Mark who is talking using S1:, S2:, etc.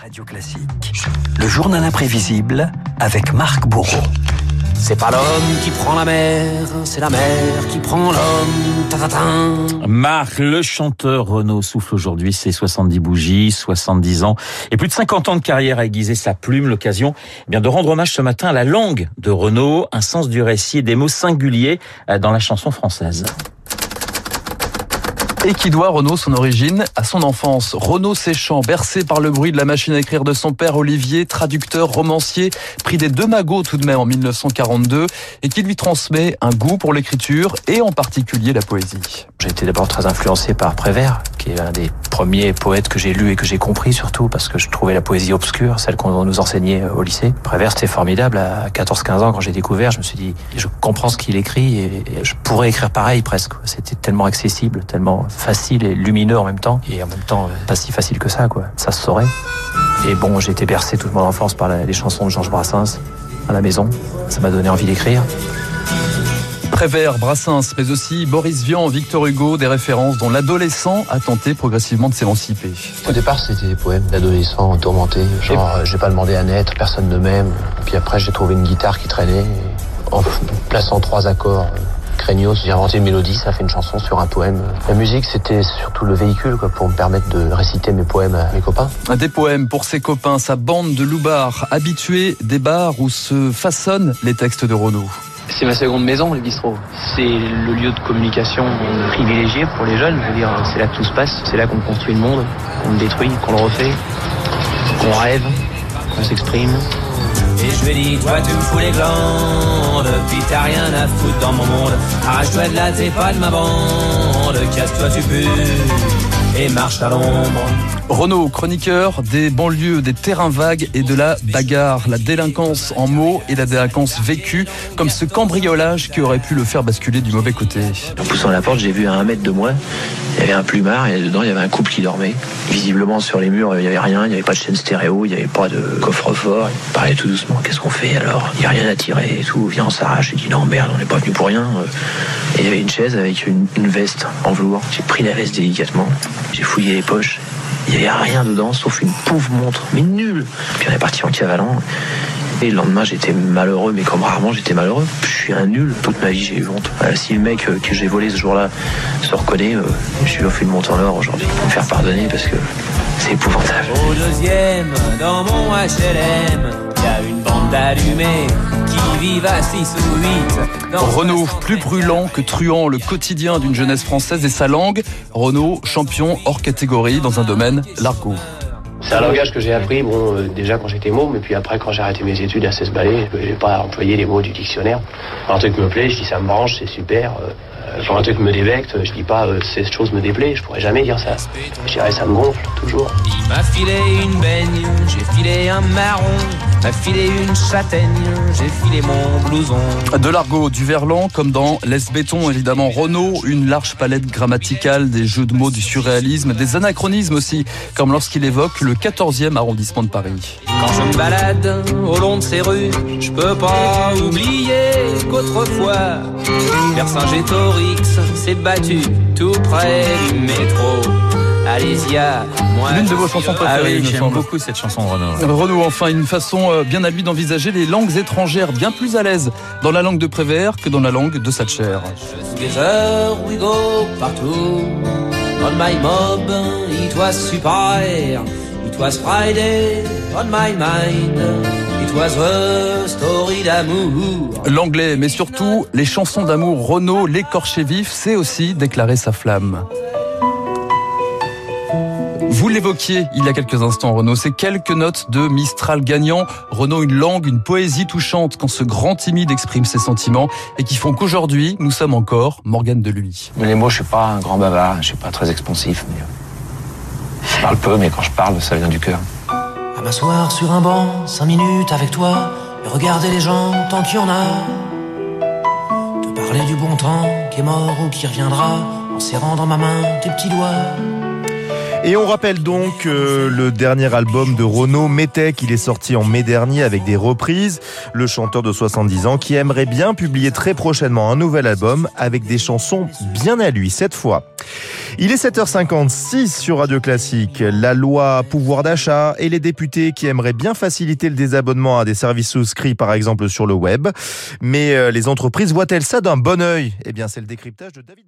S1: Radio Classique. Le journal imprévisible avec Marc Bourreau.
S2: C'est pas l'homme qui prend la mer, c'est la mer qui prend l'homme.
S3: Marc, le chanteur Renaud souffle aujourd'hui ses 70 bougies, 70 ans et plus de 50 ans de carrière à aiguiser sa plume. L'occasion eh bien de rendre hommage ce matin à la langue de Renaud, un sens du récit et des mots singuliers euh, dans la chanson française
S4: et qui doit Renaud son origine à son enfance. Renaud Séchant, bercé par le bruit de la machine à écrire de son père Olivier, traducteur, romancier, pris des deux magots tout de même en 1942 et qui lui transmet un goût pour l'écriture et en particulier la poésie.
S5: J'ai été d'abord très influencé par Prévert, qui est un des premiers poètes que j'ai lu et que j'ai compris surtout parce que je trouvais la poésie obscure, celle qu'on nous enseignait au lycée. Prévert, c'était formidable. À 14-15 ans, quand j'ai découvert, je me suis dit, je comprends ce qu'il écrit et je pourrais écrire pareil presque. C'était tellement accessible, tellement facile et lumineux en même temps, et en même temps pas si facile que ça, quoi. Ça se saurait. Et bon, j'ai été bercé toute mon enfance par les chansons de Georges Brassens à la maison. Ça m'a donné envie d'écrire.
S4: Prévert, Brassens, mais aussi Boris Vian, Victor Hugo, des références dont l'adolescent a tenté progressivement de s'émanciper.
S6: Au départ, c'était des poèmes d'adolescents tourmentés, genre euh, j'ai pas demandé à naître, personne ne m'aime. Puis après, j'ai trouvé une guitare qui traînait, en plaçant trois accords j'ai inventé une mélodie, ça fait une chanson sur un poème. La musique, c'était surtout le véhicule quoi, pour me permettre de réciter mes poèmes à mes copains.
S4: Des poèmes pour ses copains, sa bande de loubards, habitués des bars où se façonnent les textes de Renaud.
S7: C'est ma seconde maison, le bistrot. C'est le lieu de communication privilégié pour les jeunes. Dire, c'est là que tout se passe. C'est là qu'on construit le monde, qu'on le détruit, qu'on le refait, qu'on rêve, qu'on s'exprime.
S2: Et je lui ai dit, toi tu me fous les glandes, puis t'as rien à foutre dans mon monde. Arrache-toi de là, t'es pas de ma bande, casse-toi tu pues, et marche à l'ombre.
S4: Renaud, chroniqueur des banlieues, des terrains vagues et de la bagarre, la délinquance en mots et la délinquance vécue, comme ce cambriolage qui aurait pu le faire basculer du mauvais côté.
S5: En poussant la porte, j'ai vu à un mètre de moi, il y avait un plumard et dedans il y avait un couple qui dormait. Visiblement sur les murs, il n'y avait rien, il n'y avait pas de chaîne stéréo, il n'y avait pas de coffre-fort. Il parlait tout doucement, qu'est-ce qu'on fait alors? Il n'y a rien à tirer et tout, viens on s'arrache. Il dit non merde, on n'est pas venu pour rien. Et il y avait une chaise avec une, veste en velours. J'ai pris la veste délicatement, j'ai fouillé les poches il n'y avait rien dedans, sauf une pauvre montre, mais nulle. Puis on est parti en cavalant. Et le lendemain, j'étais malheureux, mais comme rarement, j'étais malheureux. Je suis un nul. Toute ma vie, j'ai eu honte. si le mec euh, que j'ai volé ce jour-là se reconnaît, euh, je suis offert une montre en or aujourd'hui pour me faire pardonner parce que c'est épouvantable.
S2: Au deuxième, dans mon HLM, il y a une bande allumée qui vivent à 6 ou 8.
S4: Renault, plus brûlant que truand, le quotidien d'une jeunesse française et sa langue. Renault, champion hors catégorie dans un domaine, l'argot.
S6: C'est un langage que j'ai appris, bon, euh, déjà quand j'étais môme, et puis après quand j'ai arrêté mes études à 16 balais, je n'ai pas employé les mots du dictionnaire. un truc me plaît, je dis ça me branche, c'est super. Euh, quand un truc me dévecte, je dis pas euh, cette chose me déplaît, je pourrais jamais dire ça. Je dirais ça me gonfle, toujours.
S2: Il m'a filé une baigne, j'ai filé un marron, m'a filé une châtaigne, j'ai filé mon blouson.
S4: De l'argot, du verlan, comme dans Laisse béton, évidemment. Renault, une large palette grammaticale, des jeux de mots, du surréalisme, des anachronismes aussi, comme lorsqu'il évoque le 14e arrondissement de Paris.
S2: Quand je me balade au long de ces rues, je peux pas oublier qu'autrefois, Vercingétorix s'est battu tout près du métro. Alésia, moi.
S4: L'une de vos chansons préférées.
S3: Ah oui, j'aime beaucoup cette chanson Renaud.
S4: Renaud, enfin, une façon euh, bien à lui d'envisager les langues étrangères, bien plus à l'aise dans la langue de Prévert que dans la langue de Satcher.
S2: Together we go partout. On my mob, it was super. It was Friday on my mind. It was a story d'amour.
S4: L'anglais, mais surtout les chansons d'amour. Renaud, l'écorché vif, c'est aussi déclarer sa flamme. Vous l'évoquiez il y a quelques instants, Renaud. Ces quelques notes de Mistral gagnant. Renaud, une langue, une poésie touchante quand ce grand timide exprime ses sentiments et qui font qu'aujourd'hui, nous sommes encore Morgane de lui.
S5: Mais les mots, je suis pas un grand bavard, je suis pas très expansif, mais je parle peu, mais quand je parle, ça vient du cœur.
S2: À m'asseoir sur un banc, cinq minutes avec toi, et regarder les gens tant qu'il y en a. Te parler du bon temps qui est mort ou qui reviendra, en serrant dans ma main tes petits doigts.
S8: Et on rappelle donc euh, le dernier album de Renaud Métec, il est sorti en mai dernier avec des reprises. Le chanteur de 70 ans qui aimerait bien publier très prochainement un nouvel album avec des chansons bien à lui cette fois. Il est 7h56 sur Radio Classique. La loi pouvoir d'achat et les députés qui aimeraient bien faciliter le désabonnement à des services souscrits par exemple sur le web. Mais euh, les entreprises voient-elles ça d'un bon oeil? Eh bien c'est le décryptage de David.